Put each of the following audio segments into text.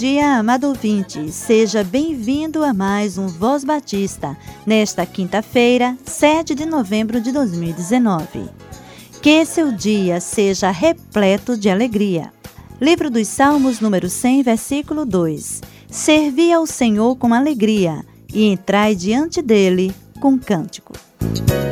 Dia, amado ouvinte. Seja bem-vindo a mais um Voz Batista, nesta quinta-feira, 7 de novembro de 2019. Que seu dia seja repleto de alegria. Livro dos Salmos, número 100, versículo 2. Servi ao Senhor com alegria e entrai diante dele com cântico. Tudo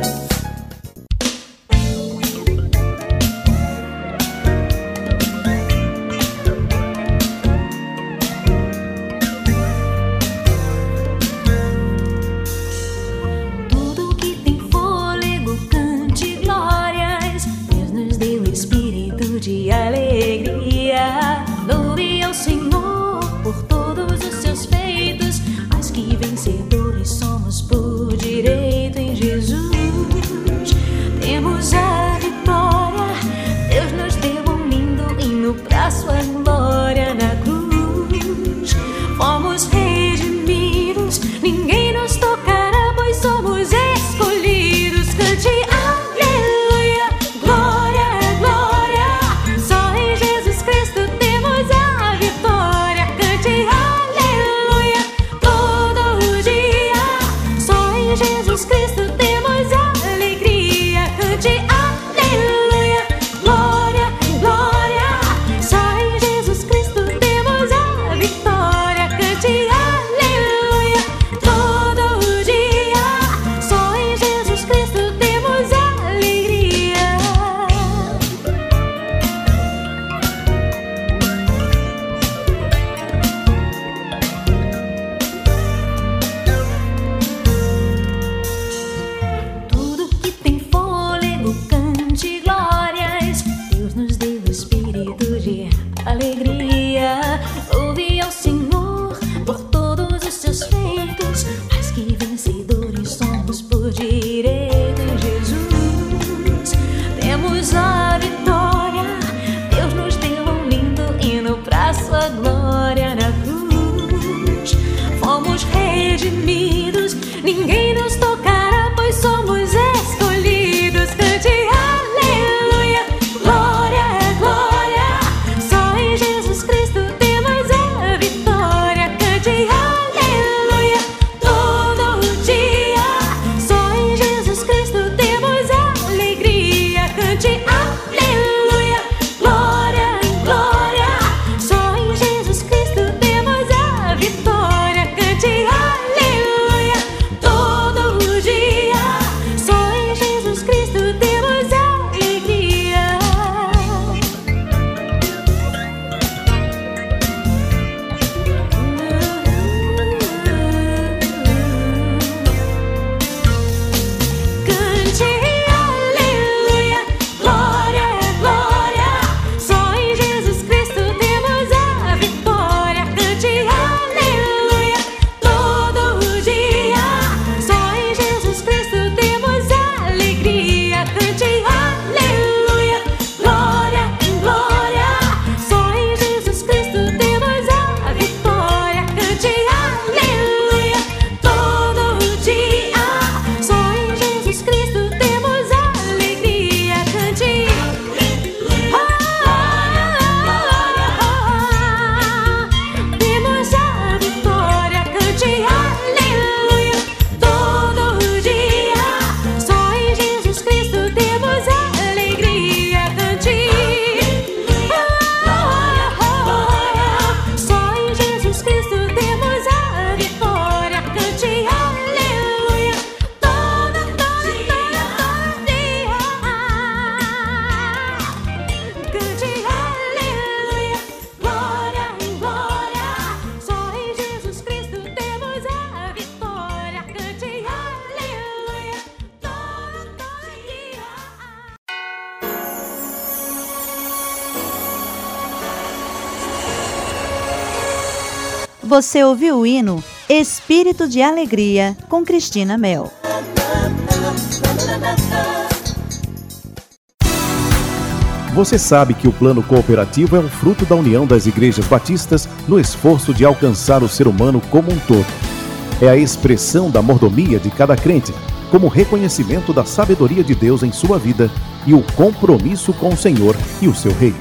Você ouviu o hino Espírito de Alegria com Cristina Mel. Você sabe que o plano cooperativo é um fruto da união das igrejas batistas no esforço de alcançar o ser humano como um todo. É a expressão da mordomia de cada crente, como reconhecimento da sabedoria de Deus em sua vida e o compromisso com o Senhor e o seu reino.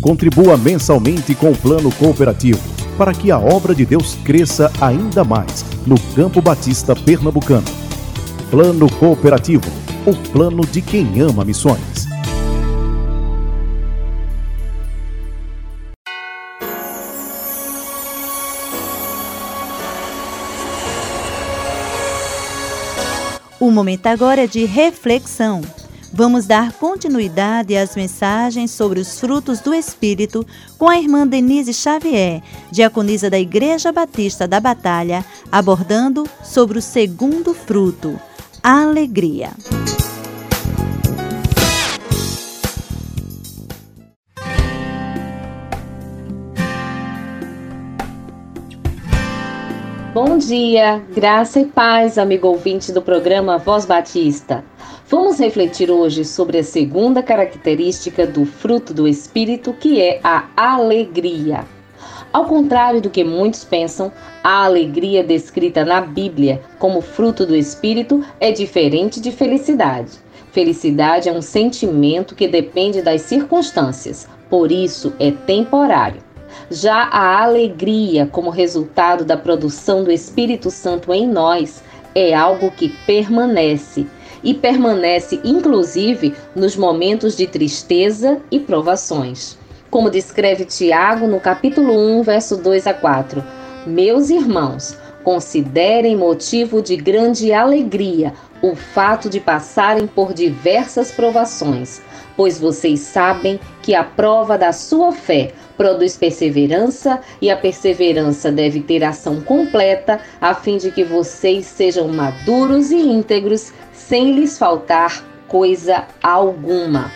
Contribua mensalmente com o plano cooperativo para que a obra de Deus cresça ainda mais no Campo Batista Pernambucano. Plano Cooperativo, o plano de quem ama missões. O momento agora é de reflexão. Vamos dar continuidade às mensagens sobre os frutos do Espírito com a irmã Denise Xavier, diaconisa da Igreja Batista da Batalha, abordando sobre o segundo fruto, a alegria. Bom dia, graça e paz, amigo ouvinte do programa Voz Batista. Vamos refletir hoje sobre a segunda característica do fruto do Espírito, que é a alegria. Ao contrário do que muitos pensam, a alegria descrita na Bíblia como fruto do Espírito é diferente de felicidade. Felicidade é um sentimento que depende das circunstâncias, por isso é temporário. Já a alegria, como resultado da produção do Espírito Santo em nós, é algo que permanece e permanece inclusive nos momentos de tristeza e provações. Como descreve Tiago no capítulo 1, verso 2 a 4: Meus irmãos, considerem motivo de grande alegria o fato de passarem por diversas provações, pois vocês sabem que a prova da sua fé produz perseverança e a perseverança deve ter ação completa, a fim de que vocês sejam maduros e íntegros, sem lhes faltar coisa alguma.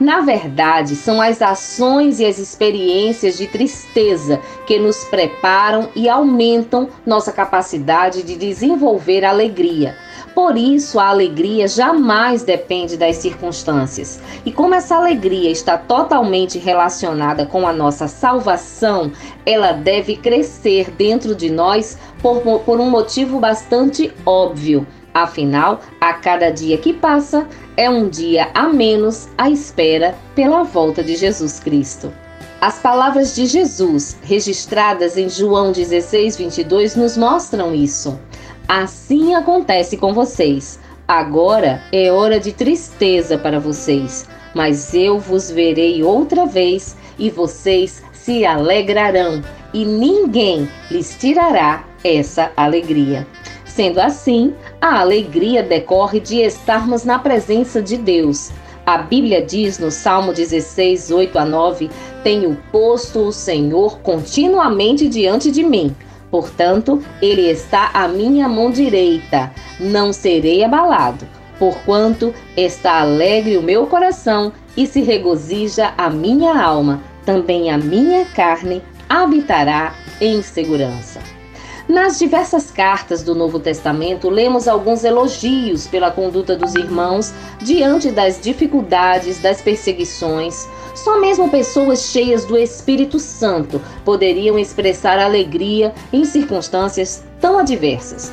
Na verdade, são as ações e as experiências de tristeza que nos preparam e aumentam nossa capacidade de desenvolver alegria. Por isso, a alegria jamais depende das circunstâncias. E como essa alegria está totalmente relacionada com a nossa salvação, ela deve crescer dentro de nós por, por um motivo bastante óbvio. Afinal, a cada dia que passa é um dia a menos à espera pela volta de Jesus Cristo. As palavras de Jesus, registradas em João 16, 22, nos mostram isso. Assim acontece com vocês. Agora é hora de tristeza para vocês, mas eu vos verei outra vez e vocês se alegrarão, e ninguém lhes tirará essa alegria. Sendo assim, a alegria decorre de estarmos na presença de Deus. A Bíblia diz no Salmo 16, 8 a 9: Tenho posto o Senhor continuamente diante de mim Portanto, ele está à minha mão direita, não serei abalado, porquanto está alegre o meu coração e se regozija a minha alma, também a minha carne habitará em segurança. Nas diversas cartas do Novo Testamento, lemos alguns elogios pela conduta dos irmãos diante das dificuldades, das perseguições, só mesmo pessoas cheias do Espírito Santo poderiam expressar alegria em circunstâncias tão adversas.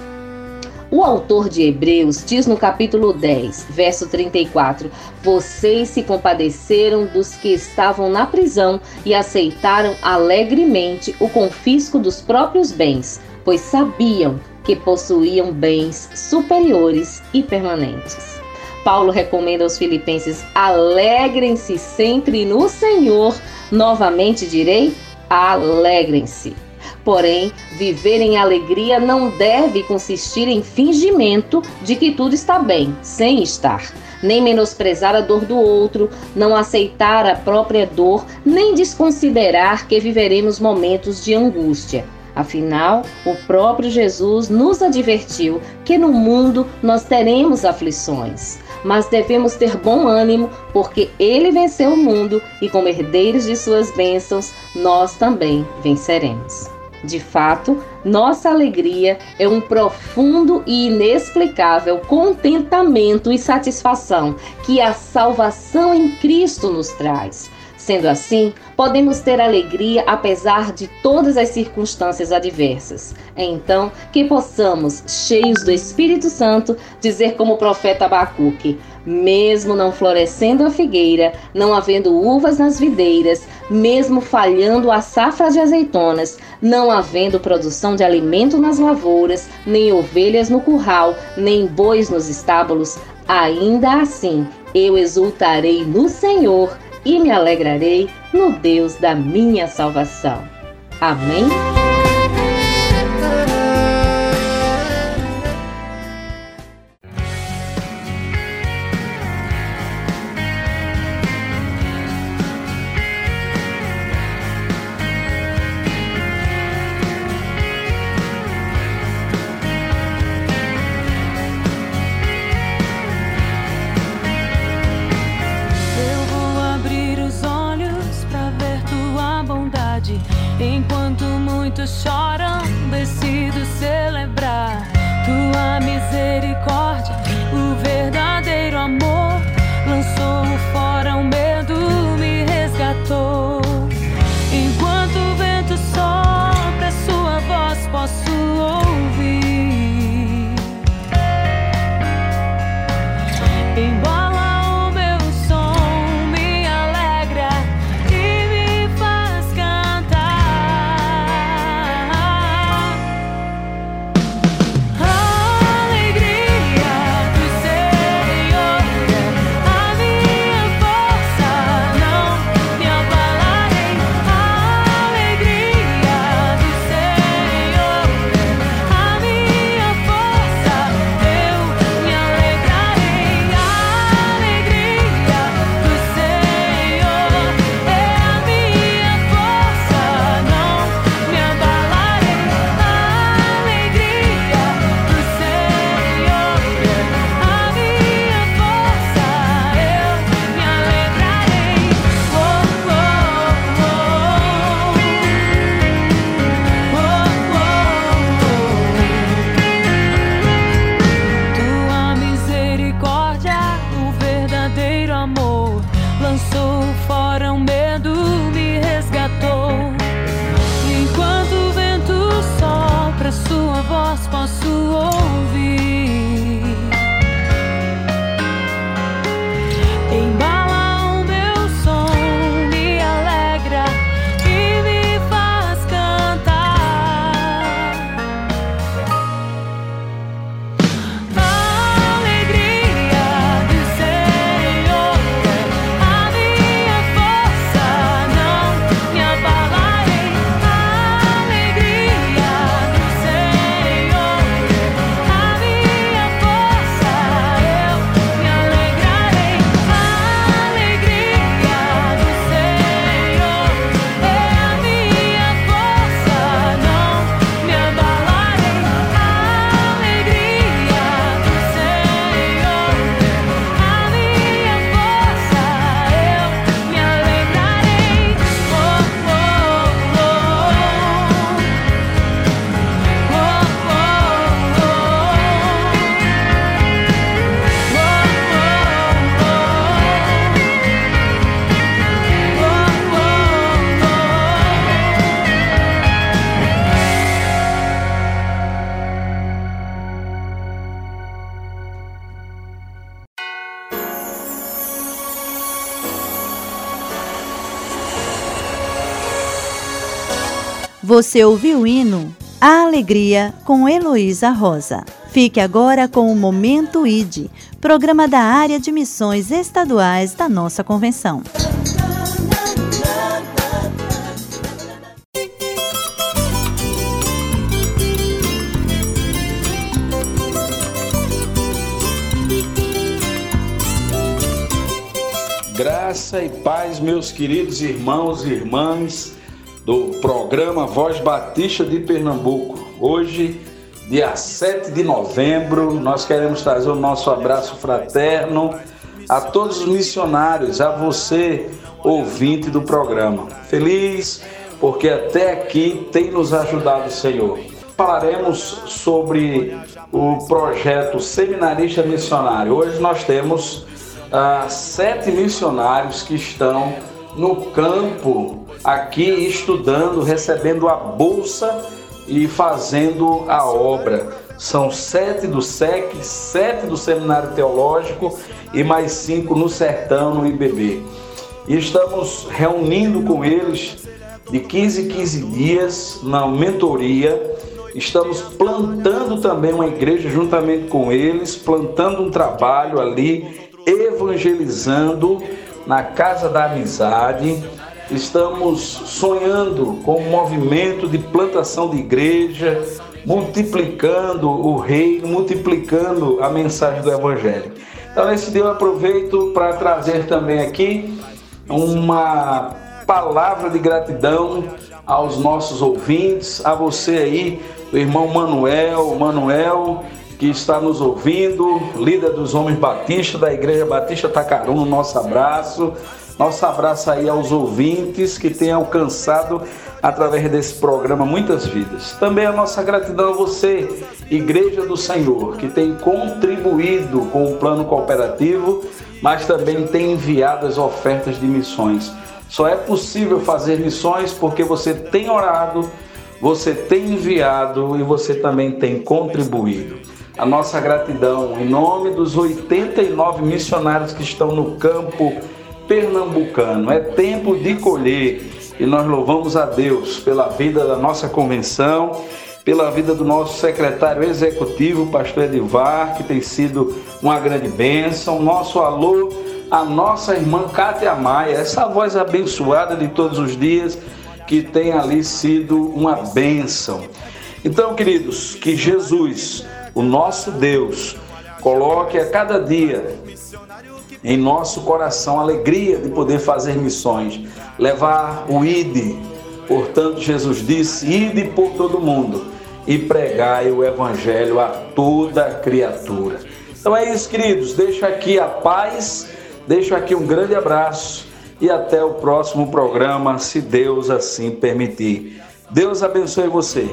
O autor de Hebreus diz no capítulo 10, verso 34: Vocês se compadeceram dos que estavam na prisão e aceitaram alegremente o confisco dos próprios bens, pois sabiam que possuíam bens superiores e permanentes. Paulo recomenda aos filipenses: alegrem-se sempre no Senhor. Novamente direi: alegrem-se. Porém, viver em alegria não deve consistir em fingimento de que tudo está bem, sem estar, nem menosprezar a dor do outro, não aceitar a própria dor, nem desconsiderar que viveremos momentos de angústia. Afinal, o próprio Jesus nos advertiu que no mundo nós teremos aflições mas devemos ter bom ânimo, porque ele venceu o mundo e, como herdeiros de suas bênçãos, nós também venceremos. De fato, nossa alegria é um profundo e inexplicável contentamento e satisfação que a salvação em Cristo nos traz. Sendo assim, podemos ter alegria apesar de todas as circunstâncias adversas. Então, que possamos, cheios do Espírito Santo, dizer como o profeta Abacuque: mesmo não florescendo a figueira, não havendo uvas nas videiras, mesmo falhando a safra de azeitonas, não havendo produção de alimento nas lavouras, nem ovelhas no curral, nem bois nos estábulos, ainda assim eu exultarei no Senhor e me alegrarei no Deus da minha salvação. Amém? Você ouviu o hino A Alegria com Heloísa Rosa. Fique agora com o Momento ID, programa da área de missões estaduais da nossa convenção. Graça e paz, meus queridos irmãos e irmãs do programa Voz Batista de Pernambuco. Hoje, dia 7 de novembro, nós queremos trazer o nosso abraço fraterno a todos os missionários, a você, ouvinte do programa. Feliz porque até aqui tem nos ajudado o Senhor. Falaremos sobre o projeto Seminarista Missionário. Hoje nós temos ah, sete missionários que estão no campo aqui estudando, recebendo a bolsa e fazendo a obra. São sete do SEC, sete do Seminário Teológico e mais cinco no Sertão, no IBB. E estamos reunindo com eles de 15 em 15 dias na mentoria. Estamos plantando também uma igreja juntamente com eles, plantando um trabalho ali, evangelizando na Casa da Amizade. Estamos sonhando com um movimento de plantação de igreja, multiplicando o reino, multiplicando a mensagem do Evangelho. Então, nesse dia eu aproveito para trazer também aqui uma palavra de gratidão aos nossos ouvintes, a você aí, o irmão Manuel, Manuel, que está nos ouvindo, líder dos Homens Batista da Igreja Batista Tacaruna, nosso abraço. Nosso abraço aí aos ouvintes que têm alcançado através desse programa muitas vidas. Também a nossa gratidão a você, Igreja do Senhor, que tem contribuído com o plano cooperativo, mas também tem enviado as ofertas de missões. Só é possível fazer missões porque você tem orado, você tem enviado e você também tem contribuído. A nossa gratidão em nome dos 89 missionários que estão no campo pernambucano. É tempo de colher e nós louvamos a Deus pela vida da nossa convenção, pela vida do nosso secretário executivo, pastor Edivar, que tem sido uma grande bênção. Nosso alô a nossa irmã Cátia Maia, essa voz abençoada de todos os dias, que tem ali sido uma bênção. Então, queridos, que Jesus, o nosso Deus, coloque a cada dia em nosso coração alegria de poder fazer missões, levar o ID. Portanto, Jesus disse: Ide por todo mundo e pregai o evangelho a toda criatura. Então é isso, queridos. Deixo aqui a paz, deixo aqui um grande abraço e até o próximo programa, se Deus assim permitir. Deus abençoe você.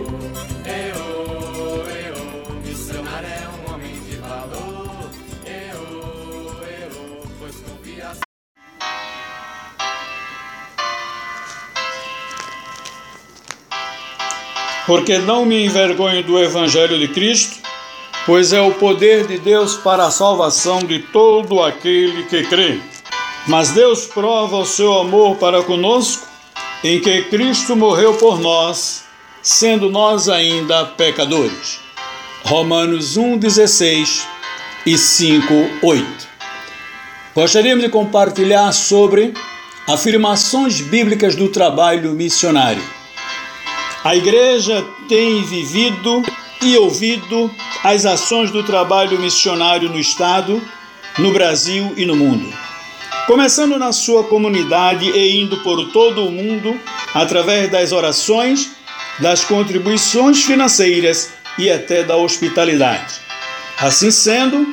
Porque não me envergonho do Evangelho de Cristo, pois é o poder de Deus para a salvação de todo aquele que crê. Mas Deus prova o seu amor para conosco em que Cristo morreu por nós, sendo nós ainda pecadores. Romanos 1:16 e 5:8. Gostaríamos de compartilhar sobre afirmações bíblicas do trabalho missionário. A igreja tem vivido e ouvido as ações do trabalho missionário no Estado, no Brasil e no mundo. Começando na sua comunidade e indo por todo o mundo através das orações, das contribuições financeiras e até da hospitalidade. Assim sendo,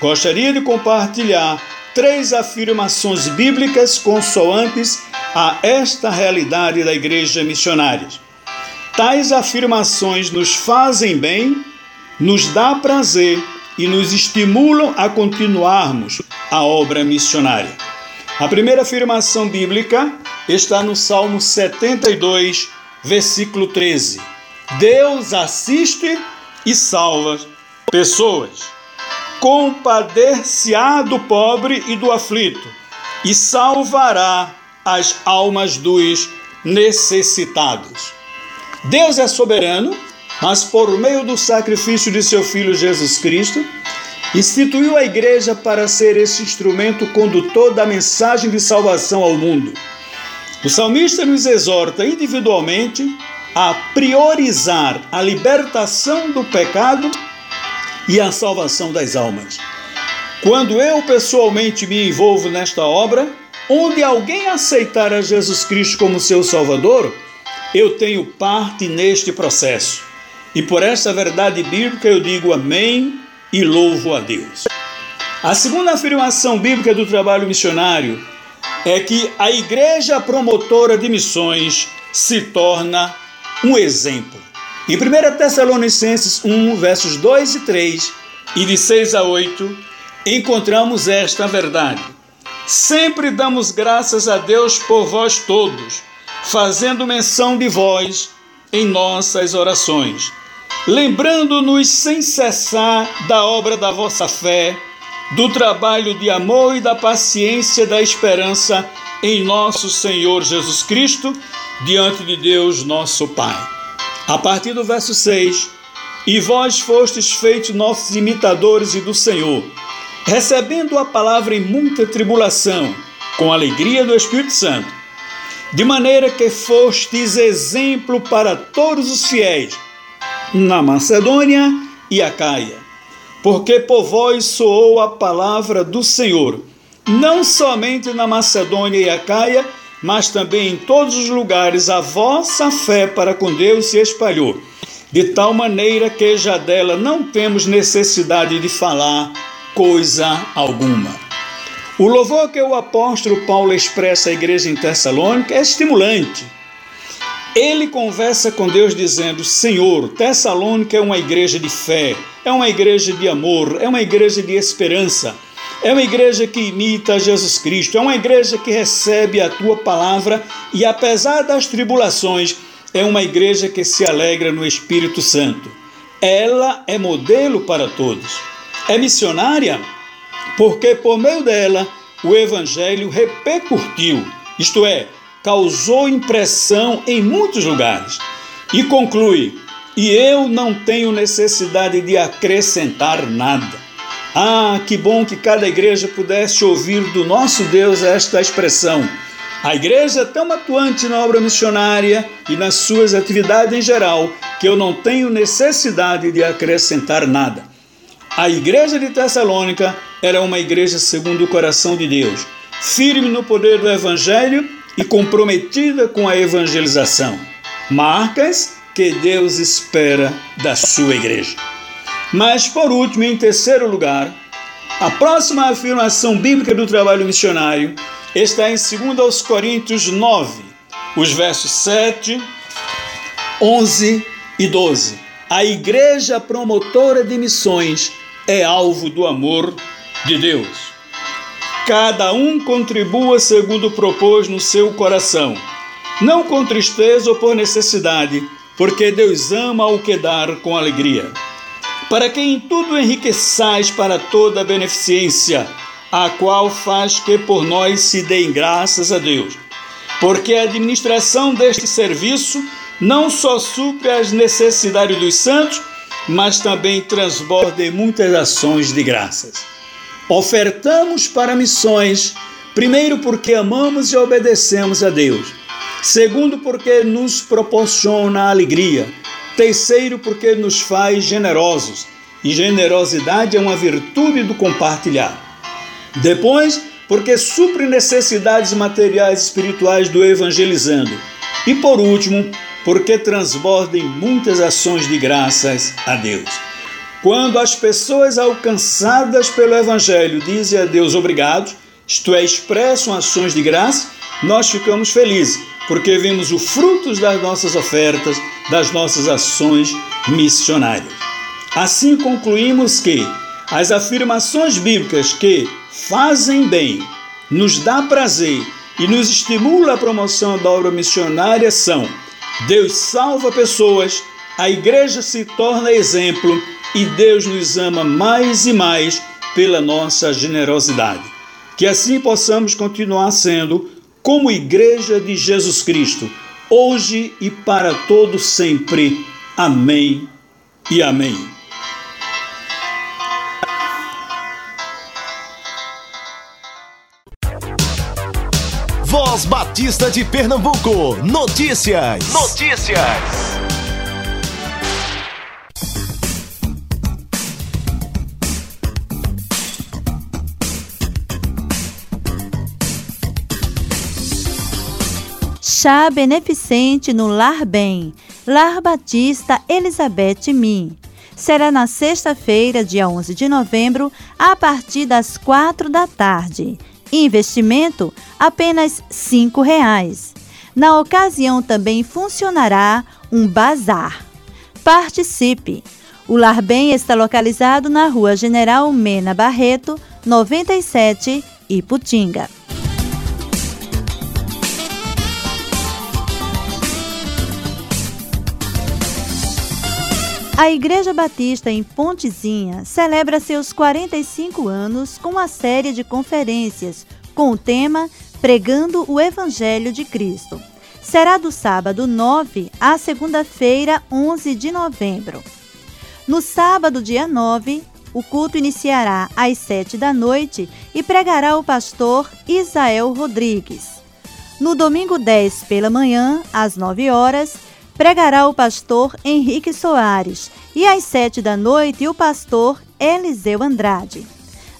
gostaria de compartilhar três afirmações bíblicas consoantes a esta realidade da igreja missionária. Tais afirmações nos fazem bem, nos dá prazer e nos estimulam a continuarmos a obra missionária. A primeira afirmação bíblica está no Salmo 72, versículo 13. Deus assiste e salva pessoas. Compadecer-se-á do pobre e do aflito e salvará as almas dos necessitados. Deus é soberano, mas por meio do sacrifício de seu Filho Jesus Cristo, instituiu a igreja para ser esse instrumento condutor da mensagem de salvação ao mundo. O salmista nos exorta individualmente a priorizar a libertação do pecado e a salvação das almas. Quando eu pessoalmente me envolvo nesta obra, onde alguém aceitar a Jesus Cristo como seu Salvador, eu tenho parte neste processo. E por essa verdade bíblica eu digo amém e louvo a Deus. A segunda afirmação bíblica do trabalho missionário é que a igreja promotora de missões se torna um exemplo. Em 1 Tessalonicenses 1, versos 2 e 3, e de 6 a 8, encontramos esta verdade. Sempre damos graças a Deus por vós todos, fazendo menção de vós em nossas orações, lembrando-nos sem cessar da obra da vossa fé, do trabalho de amor e da paciência da esperança em nosso Senhor Jesus Cristo, diante de Deus nosso Pai. A partir do verso 6, e vós fostes feitos nossos imitadores e do Senhor, recebendo a palavra em muita tribulação, com alegria do Espírito Santo, de maneira que fostes exemplo para todos os fiéis na Macedônia e Acaia, porque por vós soou a palavra do Senhor, não somente na Macedônia e Acaia, mas também em todos os lugares a vossa fé para com Deus se espalhou, de tal maneira que já dela não temos necessidade de falar coisa alguma. O louvor que o apóstolo Paulo expressa à igreja em Tessalônica é estimulante. Ele conversa com Deus dizendo: Senhor, Tessalônica é uma igreja de fé, é uma igreja de amor, é uma igreja de esperança. É uma igreja que imita Jesus Cristo, é uma igreja que recebe a tua palavra e, apesar das tribulações, é uma igreja que se alegra no Espírito Santo. Ela é modelo para todos. É missionária porque, por meio dela, o Evangelho repercutiu, isto é, causou impressão em muitos lugares. E conclui: e eu não tenho necessidade de acrescentar nada. Ah, que bom que cada igreja pudesse ouvir do nosso Deus esta expressão. A igreja é tão atuante na obra missionária e nas suas atividades em geral que eu não tenho necessidade de acrescentar nada. A igreja de Tessalônica era uma igreja segundo o coração de Deus, firme no poder do evangelho e comprometida com a evangelização. Marcas que Deus espera da sua igreja. Mas, por último, em terceiro lugar, a próxima afirmação bíblica do trabalho missionário está em 2 Coríntios 9, os versos 7, 11 e 12. A igreja promotora de missões é alvo do amor de Deus. Cada um contribua segundo propôs no seu coração, não com tristeza ou por necessidade, porque Deus ama o que dar com alegria para que em tudo enriqueçais para toda a beneficência, a qual faz que por nós se deem graças a Deus. Porque a administração deste serviço não só supre as necessidades dos santos, mas também transborda em muitas ações de graças. Ofertamos para missões, primeiro porque amamos e obedecemos a Deus, segundo porque nos proporciona alegria Terceiro, porque nos faz generosos. E generosidade é uma virtude do compartilhar. Depois, porque supre necessidades materiais e espirituais do evangelizando. E por último, porque transborda em muitas ações de graças a Deus. Quando as pessoas alcançadas pelo Evangelho dizem a Deus obrigado, isto é, expressam ações de graça, nós ficamos felizes, porque vemos os frutos das nossas ofertas, das nossas ações missionárias. Assim concluímos que as afirmações bíblicas que fazem bem, nos dá prazer e nos estimula a promoção da obra missionária são: Deus salva pessoas, a igreja se torna exemplo e Deus nos ama mais e mais pela nossa generosidade. Que assim possamos continuar sendo como igreja de Jesus Cristo hoje e para todo sempre. Amém e amém. Voz Batista de Pernambuco. Notícias. Notícias. Chá beneficente no Lar Bem, Lar Batista Elizabeth Min. Será na sexta-feira, dia 11 de novembro, a partir das quatro da tarde. Investimento apenas R$ reais. Na ocasião também funcionará um bazar. Participe! O Lar Bem está localizado na Rua General Mena Barreto, 97, Iputinga. A Igreja Batista em Pontezinha celebra seus 45 anos com uma série de conferências com o tema Pregando o Evangelho de Cristo. Será do sábado 9 à segunda-feira 11 de novembro. No sábado, dia 9, o culto iniciará às 7 da noite e pregará o pastor Isael Rodrigues. No domingo 10 pela manhã, às 9 horas, pregará o pastor Henrique Soares e às sete da noite o pastor Eliseu Andrade.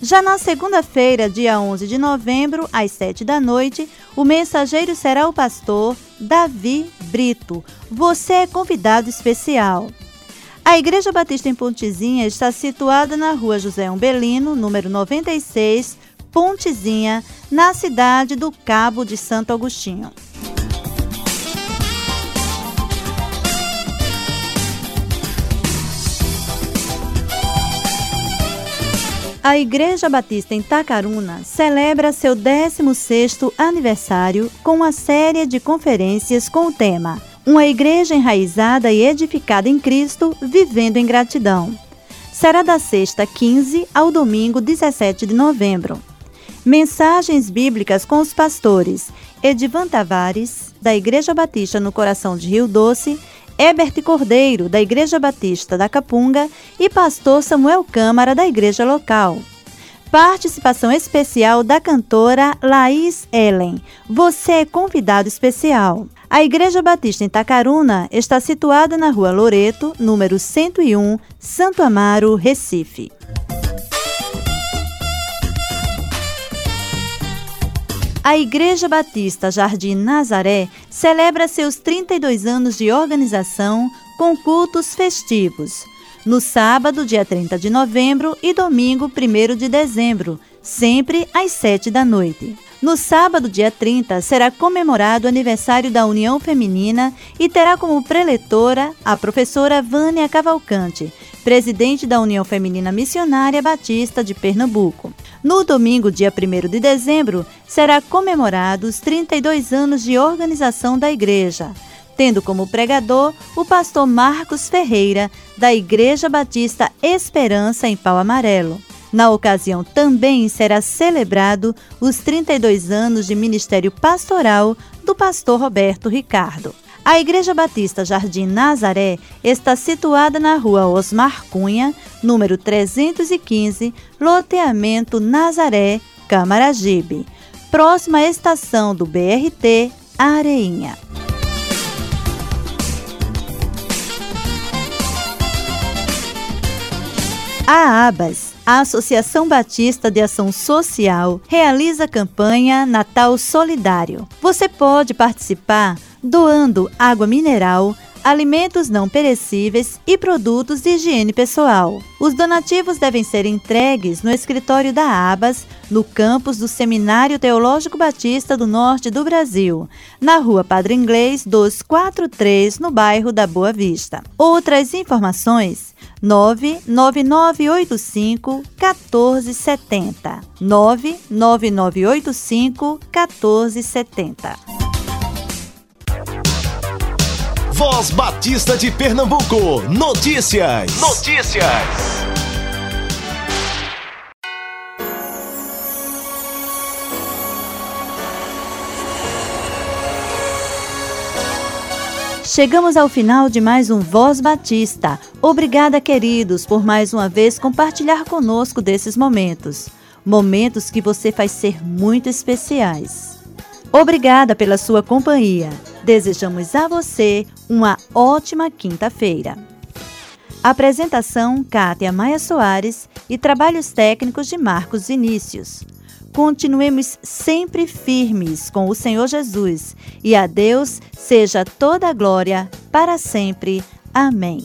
Já na segunda-feira, dia 11 de novembro, às sete da noite, o mensageiro será o pastor Davi Brito. Você é convidado especial. A Igreja Batista em Pontezinha está situada na rua José Umbelino, número 96, Pontezinha, na cidade do Cabo de Santo Agostinho. A Igreja Batista em Tacaruna celebra seu 16º aniversário com uma série de conferências com o tema Uma igreja enraizada e edificada em Cristo, vivendo em gratidão. Será da sexta 15 ao domingo 17 de novembro. Mensagens bíblicas com os pastores Edivan Tavares, da Igreja Batista no Coração de Rio Doce, Ebert Cordeiro, da Igreja Batista da Capunga, e pastor Samuel Câmara, da igreja local. Participação especial da cantora Laís Ellen. Você é convidado especial. A Igreja Batista em Tacaruna está situada na Rua Loreto, número 101, Santo Amaro, Recife. A Igreja Batista Jardim Nazaré celebra seus 32 anos de organização com cultos festivos. No sábado, dia 30 de novembro e domingo, 1 de dezembro, sempre às 7 da noite. No sábado, dia 30, será comemorado o aniversário da União Feminina e terá como preletora a professora Vânia Cavalcante, presidente da União Feminina Missionária Batista de Pernambuco. No domingo, dia 1 de dezembro, será comemorado os 32 anos de organização da igreja, tendo como pregador o pastor Marcos Ferreira, da Igreja Batista Esperança em Pau Amarelo. Na ocasião também será celebrado os 32 anos de ministério pastoral do pastor Roberto Ricardo. A Igreja Batista Jardim Nazaré está situada na rua Osmar Cunha, número 315, loteamento Nazaré, Camaragibe, próxima estação do BRT Areinha. A ABAS, a Associação Batista de Ação Social, realiza a campanha Natal Solidário. Você pode participar doando água mineral, alimentos não perecíveis e produtos de higiene pessoal. Os donativos devem ser entregues no escritório da ABAS, no campus do Seminário Teológico Batista do Norte do Brasil, na Rua Padre Inglês 243, no bairro da Boa Vista. Outras informações 99985 1470 99985 1470 Voz Batista de Pernambuco. Notícias. Notícias. Chegamos ao final de mais um Voz Batista. Obrigada, queridos, por mais uma vez compartilhar conosco desses momentos. Momentos que você faz ser muito especiais. Obrigada pela sua companhia. Desejamos a você uma ótima quinta-feira. Apresentação: Kátia Maia Soares e trabalhos técnicos de Marcos Vinícius. Continuemos sempre firmes com o Senhor Jesus e a Deus seja toda a glória para sempre. Amém.